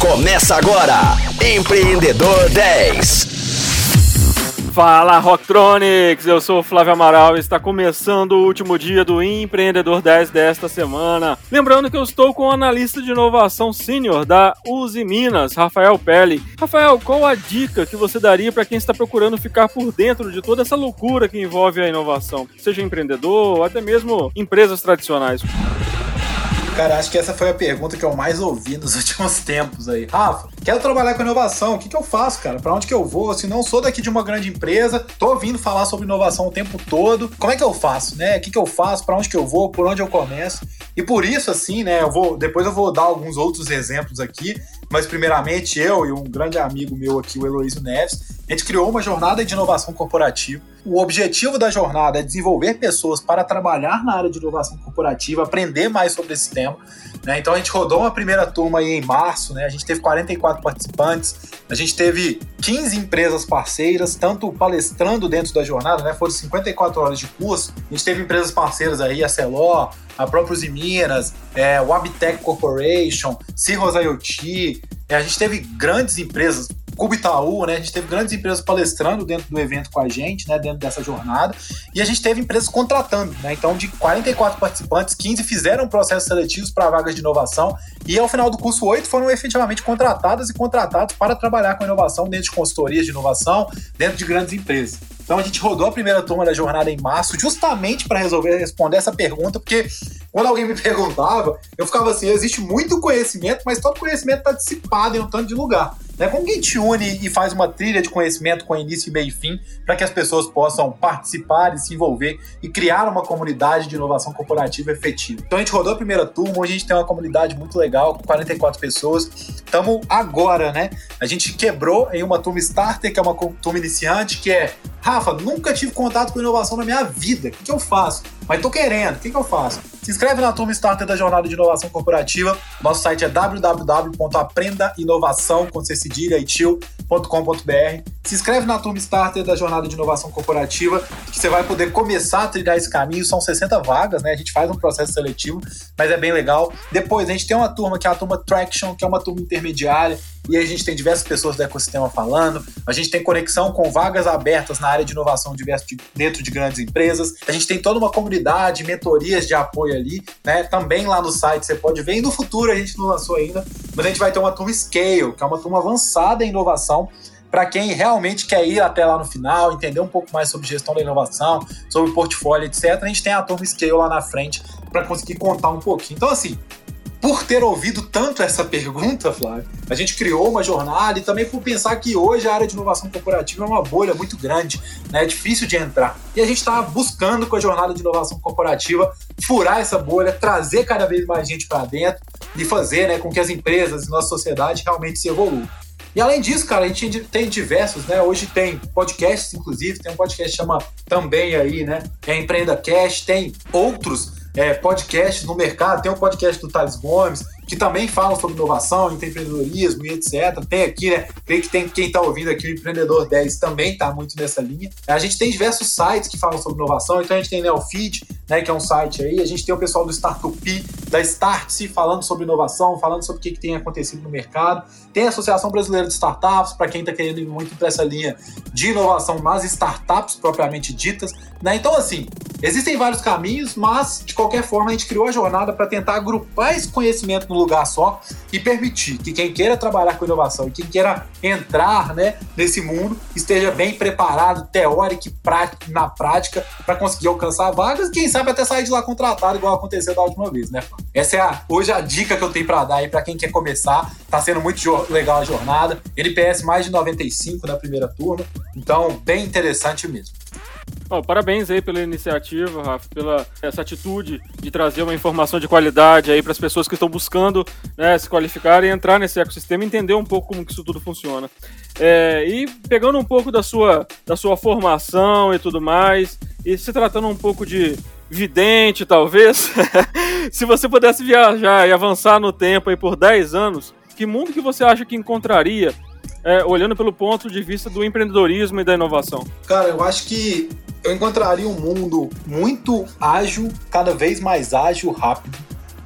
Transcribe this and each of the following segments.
Começa agora, Empreendedor 10. Fala Rocktronics, eu sou o Flávio Amaral e está começando o último dia do Empreendedor 10 desta semana. Lembrando que eu estou com o analista de inovação sênior da Uzi Minas, Rafael Pelli. Rafael, qual a dica que você daria para quem está procurando ficar por dentro de toda essa loucura que envolve a inovação, seja empreendedor ou até mesmo empresas tradicionais? Cara, acho que essa foi a pergunta que eu mais ouvi nos últimos tempos aí. Rafa, quero trabalhar com inovação, o que, que eu faço, cara? Para onde que eu vou? Se não sou daqui de uma grande empresa, tô ouvindo falar sobre inovação o tempo todo. Como é que eu faço, né? O que, que eu faço? Para onde que eu vou? Por onde eu começo? E por isso, assim, né? Eu vou depois eu vou dar alguns outros exemplos aqui. Mas primeiramente eu e um grande amigo meu aqui, o Heloísio Neves, a gente criou uma jornada de inovação corporativa. O objetivo da jornada é desenvolver pessoas para trabalhar na área de inovação corporativa, aprender mais sobre esse tema. Né? Então a gente rodou uma primeira turma aí em março, né? a gente teve 44 participantes, a gente teve 15 empresas parceiras, tanto palestrando dentro da jornada, né? foram 54 horas de curso. A gente teve empresas parceiras aí, a Celó, a própria Uzi Minas, é, o Abtech Corporation, Cirrus IoT. É, a gente teve grandes empresas, Cubo Itaú, né? A gente teve grandes empresas palestrando dentro do evento com a gente, né? Dentro dessa jornada. E a gente teve empresas contratando, né? Então, de 44 participantes, 15 fizeram processos seletivos para vagas de inovação. E ao final do curso, oito foram efetivamente contratadas e contratados para trabalhar com inovação dentro de consultorias de inovação, dentro de grandes empresas. Então a gente rodou a primeira turma da jornada em março, justamente para resolver responder essa pergunta, porque quando alguém me perguntava, eu ficava assim: existe muito conhecimento, mas todo conhecimento está dissipado em um tanto de lugar. Né? Como que a gente une e faz uma trilha de conhecimento com início, meio e fim para que as pessoas possam participar e se envolver e criar uma comunidade de inovação corporativa efetiva? Então a gente rodou a primeira turma, hoje a gente tem uma comunidade muito legal com 44 pessoas. Estamos agora, né? A gente quebrou em uma turma starter, que é uma turma iniciante, que é Rafa, nunca tive contato com inovação na minha vida. O que, que eu faço? Mas tô querendo, o que, que eu faço? Se inscreve na turma Starter da Jornada de Inovação Corporativa. Nosso site é www.aprendainovação.com.br. Se inscreve na turma Starter da Jornada de Inovação Corporativa, que você vai poder começar a trilhar esse caminho. São 60 vagas, né? A gente faz um processo seletivo, mas é bem legal. Depois a gente tem uma turma que é a turma Traction, que é uma turma intermediária, e aí a gente tem diversas pessoas do ecossistema falando. A gente tem conexão com vagas abertas na área de inovação dentro de grandes empresas. A gente tem toda uma comunidade, mentorias de apoio ali, né? Também lá no site você pode ver. E no futuro a gente não lançou ainda, mas a gente vai ter uma turma Scale, que é uma turma avançada em inovação para quem realmente quer ir até lá no final, entender um pouco mais sobre gestão da inovação, sobre portfólio, etc. A gente tem a turma Scale lá na frente para conseguir contar um pouquinho. Então, assim, por ter ouvido tanto essa pergunta, Flávio, a gente criou uma jornada e também por pensar que hoje a área de inovação corporativa é uma bolha muito grande, né? é difícil de entrar. E a gente está buscando com a jornada de inovação corporativa furar essa bolha, trazer cada vez mais gente para dentro e fazer né, com que as empresas e nossa sociedade realmente se evoluam. E além disso, cara, a gente tem diversos, né? Hoje tem podcasts, inclusive, tem um podcast que chama também aí, né? É Empreenda Cast, tem outros é, podcasts no mercado. Tem um podcast do Thales Gomes, que também falam sobre inovação, empreendedorismo e etc. Tem aqui, né? Creio que tem quem está ouvindo aqui, o Empreendedor 10 também está muito nessa linha. A gente tem diversos sites que falam sobre inovação, então a gente tem Neofeed, né, que é um site aí, a gente tem o pessoal do Startup, da Startse, falando sobre inovação, falando sobre o que, que tem acontecido no mercado. Tem a Associação Brasileira de Startups, para quem está querendo ir muito para essa linha de inovação nas startups propriamente ditas. Né? Então, assim, existem vários caminhos, mas de qualquer forma a gente criou a jornada para tentar agrupar esse conhecimento no lugar só e permitir que quem queira trabalhar com inovação e quem queira entrar né, nesse mundo esteja bem preparado, teórico e na prática, para conseguir alcançar vagas e quem sabe até sair de lá contratado, igual aconteceu da última vez, né? Essa é a, hoje a dica que eu tenho para dar aí para quem quer começar. Tá sendo muito legal a jornada. NPS mais de 95 na primeira turma, então bem interessante mesmo. Oh, parabéns aí pela iniciativa, Rafa, pela essa atitude de trazer uma informação de qualidade aí para as pessoas que estão buscando né, se qualificar e entrar nesse ecossistema e entender um pouco como que isso tudo funciona. É, e pegando um pouco da sua, da sua formação e tudo mais, e se tratando um pouco de vidente, talvez, se você pudesse viajar e avançar no tempo aí por 10 anos, que mundo que você acha que encontraria é, olhando pelo ponto de vista do empreendedorismo e da inovação? Cara, eu acho que eu encontraria um mundo muito ágil, cada vez mais ágil, rápido.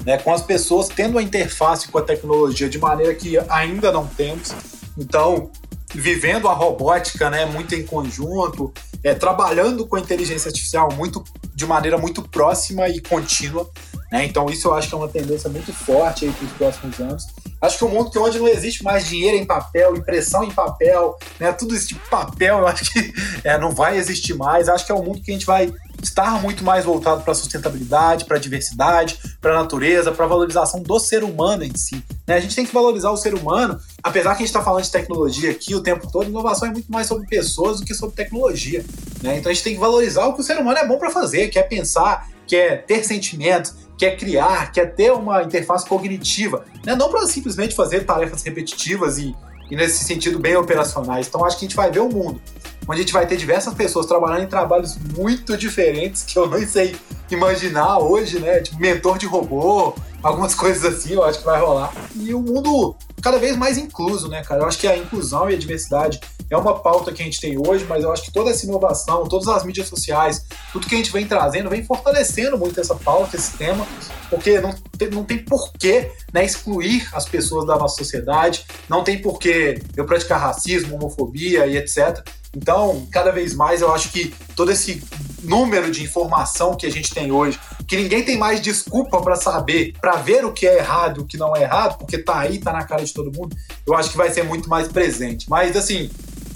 né, com as pessoas tendo a interface com a tecnologia de maneira que ainda não temos. Então, vivendo a robótica né, muito em conjunto, é, trabalhando com a inteligência artificial muito, de maneira muito próxima e contínua. Né? Então, isso eu acho que é uma tendência muito forte para os próximos anos. Acho que o um mundo que onde não existe mais dinheiro em papel, impressão em papel, né, tudo isso de papel, eu acho que é, não vai existir mais. Acho que é um mundo que a gente vai estar muito mais voltado para a sustentabilidade, para a diversidade, para a natureza, para a valorização do ser humano em si. Né? A gente tem que valorizar o ser humano, apesar que a gente está falando de tecnologia aqui o tempo todo, inovação é muito mais sobre pessoas do que sobre tecnologia. Né? Então a gente tem que valorizar o que o ser humano é bom para fazer, que é pensar, que é ter sentimentos, quer criar, quer ter uma interface cognitiva, né? não para simplesmente fazer tarefas repetitivas e, e, nesse sentido, bem operacionais. Então, acho que a gente vai ver um mundo onde a gente vai ter diversas pessoas trabalhando em trabalhos muito diferentes que eu não sei imaginar hoje, né? Tipo, mentor de robô, algumas coisas assim, eu acho que vai rolar. E o mundo cada vez mais incluso, né, cara? Eu acho que a inclusão e a diversidade é uma pauta que a gente tem hoje, mas eu acho que toda essa inovação, todas as mídias sociais, tudo que a gente vem trazendo, vem fortalecendo muito essa pauta, esse tema, porque não tem, não tem porquê né, excluir as pessoas da nossa sociedade, não tem porquê eu praticar racismo, homofobia e etc. Então, cada vez mais eu acho que todo esse número de informação que a gente tem hoje, que ninguém tem mais desculpa para saber, para ver o que é errado e o que não é errado, porque tá aí, tá na cara de todo mundo, eu acho que vai ser muito mais presente. Mas assim,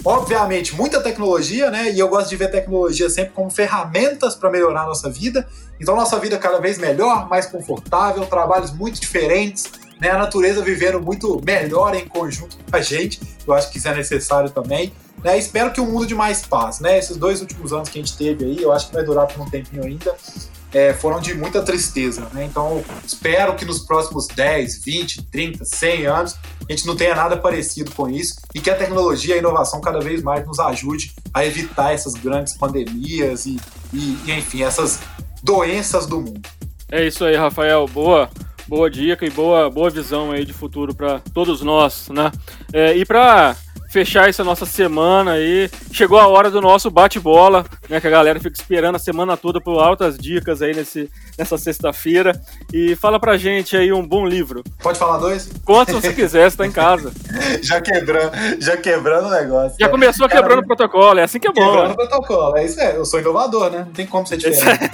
obviamente, muita tecnologia, né? E eu gosto de ver tecnologia sempre como ferramentas para melhorar a nossa vida. Então, nossa vida cada vez melhor, mais confortável, trabalhos muito diferentes, né? A natureza vivendo muito melhor em conjunto com a gente. Eu acho que isso é necessário também. Né? Espero que um mundo de mais paz, né? Esses dois últimos anos que a gente teve aí, eu acho que vai durar por um tempinho ainda, é, foram de muita tristeza, né? Então, espero que nos próximos 10, 20, 30, 100 anos a gente não tenha nada parecido com isso e que a tecnologia e a inovação cada vez mais nos ajude a evitar essas grandes pandemias e, e, e enfim, essas doenças do mundo. É isso aí, Rafael. Boa boa dica e boa, boa visão aí de futuro para todos nós, né? É, e para fechar essa nossa semana aí. Chegou a hora do nosso bate-bola, né? Que a galera fica esperando a semana toda por altas dicas aí nesse, nessa sexta-feira. E fala pra gente aí um bom livro. Pode falar dois? Quantos você quiser, você tá em casa. já quebrando, já quebrando o negócio. Já começou Cara, quebrando o protocolo, é assim que é bom. Quebrando né? o protocolo, é isso é. Eu sou inovador, né? Não tem como ser diferente.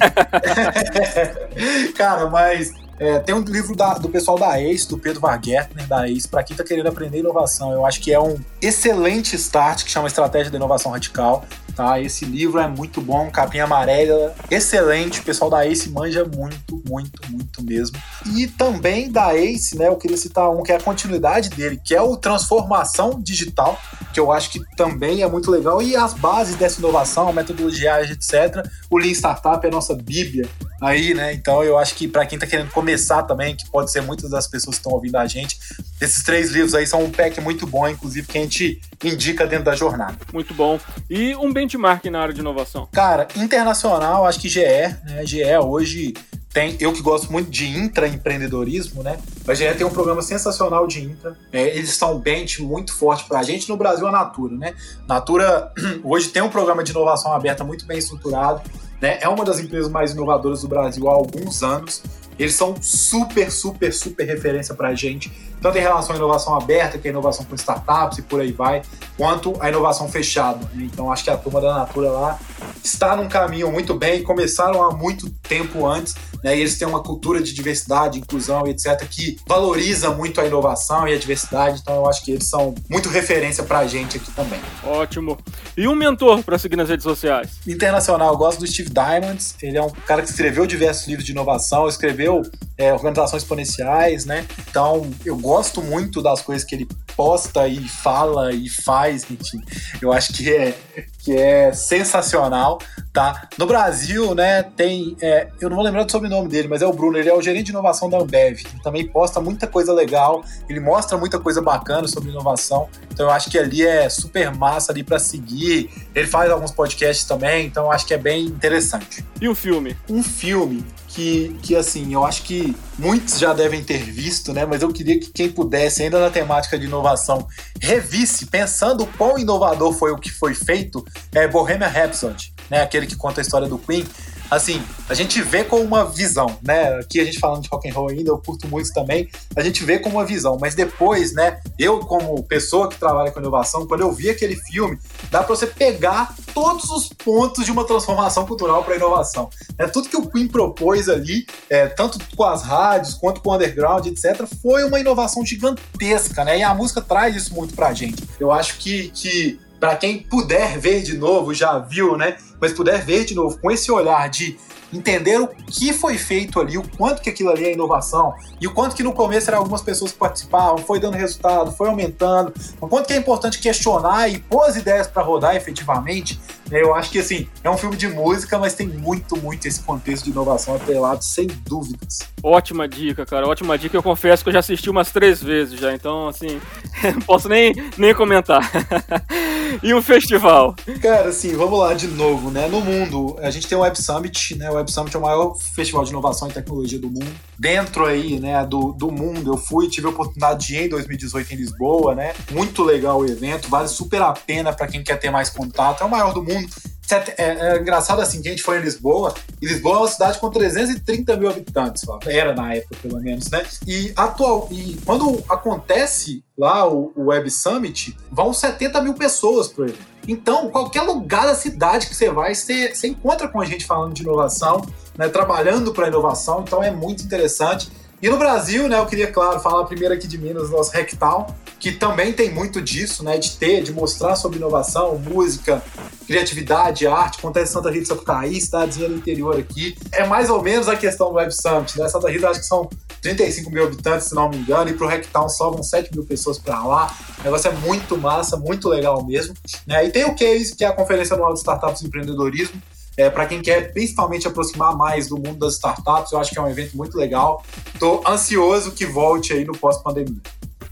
Cara, mas é, tem um livro da, do pessoal da ACE, do Pedro Vargärtner, da ACE, para quem está querendo aprender inovação. Eu acho que é um excelente start que chama Estratégia da Inovação Radical. Tá? Esse livro é muito bom, capinha amarela, excelente. O pessoal da ACE manja muito, muito, muito mesmo. E também da ACE, né? Eu queria citar um que é a continuidade dele, que é o Transformação Digital, que eu acho que também é muito legal. E as bases dessa inovação, metodologia, etc. O Lean Startup é a nossa bíblia aí, né? Então eu acho que para quem está querendo começar também, que pode ser muitas das pessoas que estão ouvindo a gente, esses três livros aí são um pack muito bom, inclusive, que a gente indica dentro da jornada. Muito bom. E um benchmark na área de inovação? Cara, internacional, acho que GE, né? GE hoje tem, eu que gosto muito de intraempreendedorismo, né? A GE tem um programa sensacional de intra. É, eles são um bench muito forte para a gente no Brasil, a Natura, né? Natura hoje tem um programa de inovação aberta muito bem estruturado. Né? É uma das empresas mais inovadoras do Brasil há alguns anos. Eles são super, super, super referência para a gente, tanto em relação à inovação aberta, que é a inovação com startups e por aí vai, quanto a inovação fechada. Né? Então, acho que a turma da Natura lá está num caminho muito bem começaram há muito tempo antes, né? E eles têm uma cultura de diversidade, inclusão e etc., que valoriza muito a inovação e a diversidade. Então, eu acho que eles são muito referência para a gente aqui também. Ótimo. E um mentor para seguir nas redes sociais? Internacional, eu gosto do Steve Diamonds. Ele é um cara que escreveu diversos livros de inovação, escreveu é, organizações exponenciais, né? Então, eu gosto muito das coisas que ele posta e fala e faz, enfim. Eu acho que é, que é sensacional, tá? No Brasil, né, tem, é, eu não vou lembrar do sobrenome dele, mas é o Bruno, ele é o gerente de inovação da Ambev. Ele também posta muita coisa legal, ele mostra muita coisa bacana sobre inovação. Então eu acho que ali é super massa ali para seguir. Ele faz alguns podcasts também, então eu acho que é bem interessante. E o filme? Um filme que, que assim, eu acho que muitos já devem ter visto, né? Mas eu queria que quem pudesse, ainda na temática de inovação, revisse, pensando quão inovador foi o que foi feito, é Bohemian Rhapsody, né? Aquele que conta a história do Queen. Assim, a gente vê com uma visão, né? Aqui a gente falando de rock and roll ainda, eu curto muito também, a gente vê com uma visão, mas depois, né, eu como pessoa que trabalha com inovação, quando eu vi aquele filme, dá para você pegar todos os pontos de uma transformação cultural para inovação. É tudo que o Queen propôs ali, é, tanto com as rádios quanto com o underground, etc, foi uma inovação gigantesca, né? E a música traz isso muito pra gente. Eu acho que, que para quem puder ver de novo, já viu, né? Mas puder ver de novo com esse olhar de entender o que foi feito ali, o quanto que aquilo ali é inovação e o quanto que no começo eram algumas pessoas que participavam, foi dando resultado, foi aumentando, o quanto que é importante questionar e pôr as ideias para rodar efetivamente. Eu acho que assim, é um filme de música, mas tem muito, muito esse contexto de inovação atrelado, sem dúvidas. Ótima dica, cara, ótima dica. Eu confesso que eu já assisti umas três vezes já, então assim, não posso nem, nem comentar. e um festival? Cara, assim, vamos lá de novo, né? No mundo, a gente tem o Web Summit, né? O Web Summit é o maior festival de inovação e tecnologia do mundo. Dentro aí, né, do, do mundo, eu fui, tive a oportunidade de ir em 2018 em Lisboa, né? Muito legal o evento, vale super a pena para quem quer ter mais contato. É o maior do mundo. É, é, engraçado assim que a gente foi em Lisboa, e Lisboa é uma cidade com 330 mil habitantes, era na época pelo menos, né? E atual, e quando acontece lá o, o Web Summit, vão 70 mil pessoas pro evento. Então, qualquer lugar da cidade que você vai, você, você encontra com a gente falando de inovação, né, trabalhando para inovação, então é muito interessante. E no Brasil, né, eu queria, claro, falar primeiro aqui de Minas, nosso Rectal, que também tem muito disso, né, de ter, de mostrar sobre inovação, música, criatividade, arte. Acontece em Santa Rita Sapucaí, cidadezinha do interior aqui. É mais ou menos a questão do Web Summit, né? Santa Rita acho que são 35 mil habitantes, se não me engano, e pro Rectal só vão 7 mil pessoas para lá. O negócio é muito massa, muito legal mesmo. Né? E tem o Case, que é a Conferência Anual de Startups e Empreendedorismo, é, para quem quer principalmente aproximar mais do mundo das startups, eu acho que é um evento muito legal. Estou ansioso que volte aí no pós-pandemia.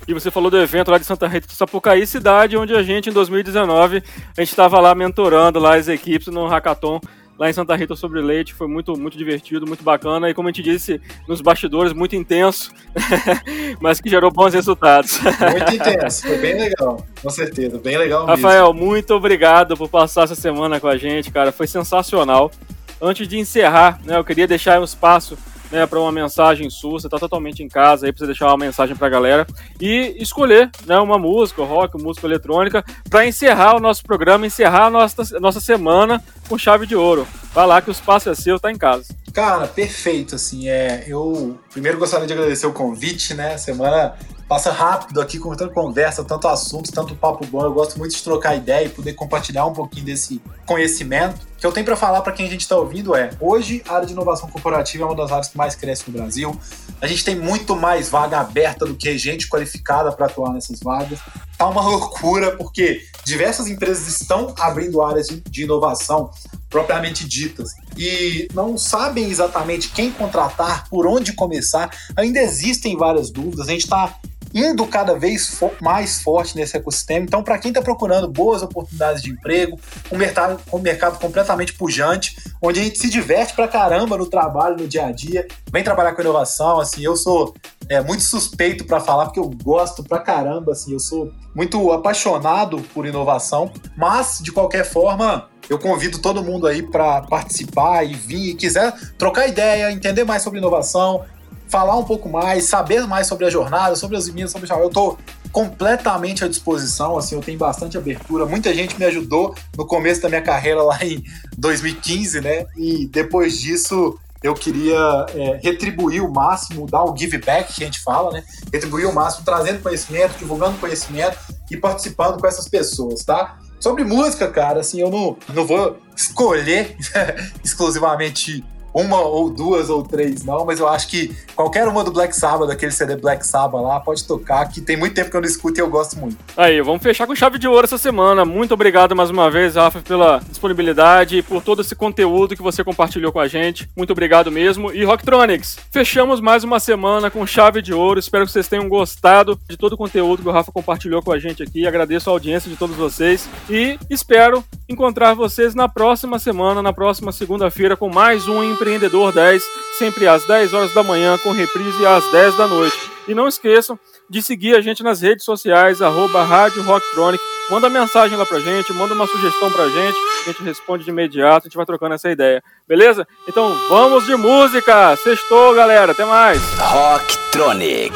E você falou do evento lá de Santa Rita do Sapucaí, cidade onde a gente, em 2019, a gente estava lá mentorando lá as equipes no hackathon lá em Santa Rita sobre leite. Foi muito, muito divertido, muito bacana. E como a gente disse nos bastidores, muito intenso, mas que gerou bons resultados. Muito intenso, foi bem legal, com certeza, bem legal mesmo. Rafael, muito obrigado por passar essa semana com a gente, cara. Foi sensacional. Antes de encerrar, né, eu queria deixar um espaço né, para uma mensagem sua, você está totalmente em casa aí você deixar uma mensagem para a galera e escolher, né, uma música, rock, música eletrônica, para encerrar o nosso programa, encerrar a nossa, nossa semana com chave de ouro. Vai lá que o espaço é seu, tá em casa. Cara, perfeito, assim, é, eu primeiro gostaria de agradecer o convite, né, semana passa rápido aqui com tanta conversa, tanto assuntos, tanto papo bom. Eu gosto muito de trocar ideia e poder compartilhar um pouquinho desse conhecimento. O que eu tenho para falar para quem a gente está ouvindo é: hoje a área de inovação corporativa é uma das áreas que mais cresce no Brasil. A gente tem muito mais vaga aberta do que gente qualificada para atuar nessas vagas. Tá uma loucura porque diversas empresas estão abrindo áreas de inovação propriamente ditas e não sabem exatamente quem contratar, por onde começar. Ainda existem várias dúvidas. A gente está indo cada vez fo mais forte nesse ecossistema. Então, para quem está procurando boas oportunidades de emprego, um mercado, um mercado completamente pujante, onde a gente se diverte pra caramba no trabalho, no dia a dia, vem trabalhar com inovação. Assim, eu sou é, muito suspeito para falar, porque eu gosto pra caramba, assim, eu sou muito apaixonado por inovação, mas de qualquer forma. Eu convido todo mundo aí para participar e vir e quiser trocar ideia, entender mais sobre inovação, falar um pouco mais, saber mais sobre a jornada, sobre as meninas, sobre o Eu tô completamente à disposição, assim, eu tenho bastante abertura. Muita gente me ajudou no começo da minha carreira lá em 2015, né? E depois disso eu queria é, retribuir o máximo, dar o give back que a gente fala, né? Retribuir o máximo, trazendo conhecimento, divulgando conhecimento e participando com essas pessoas, tá? Sobre música, cara, assim, eu não, não vou escolher exclusivamente uma ou duas ou três não, mas eu acho que qualquer uma do Black Sabbath, daquele CD Black Sabbath lá, pode tocar, que tem muito tempo que eu não escuto e eu gosto muito. Aí, vamos fechar com chave de ouro essa semana. Muito obrigado mais uma vez, Rafa, pela disponibilidade e por todo esse conteúdo que você compartilhou com a gente. Muito obrigado mesmo. E Rocktronics, fechamos mais uma semana com chave de ouro. Espero que vocês tenham gostado de todo o conteúdo que o Rafa compartilhou com a gente aqui. Agradeço a audiência de todos vocês e espero encontrar vocês na próxima semana, na próxima segunda-feira, com mais um Empreendedor 10, sempre às 10 horas da manhã, com reprise às 10 da noite. E não esqueçam de seguir a gente nas redes sociais, arroba Rádio Rocktronic. Manda mensagem lá pra gente, manda uma sugestão pra gente, a gente responde de imediato, a gente vai trocando essa ideia. Beleza? Então vamos de música! Sextou, galera, até mais! Rocktronic.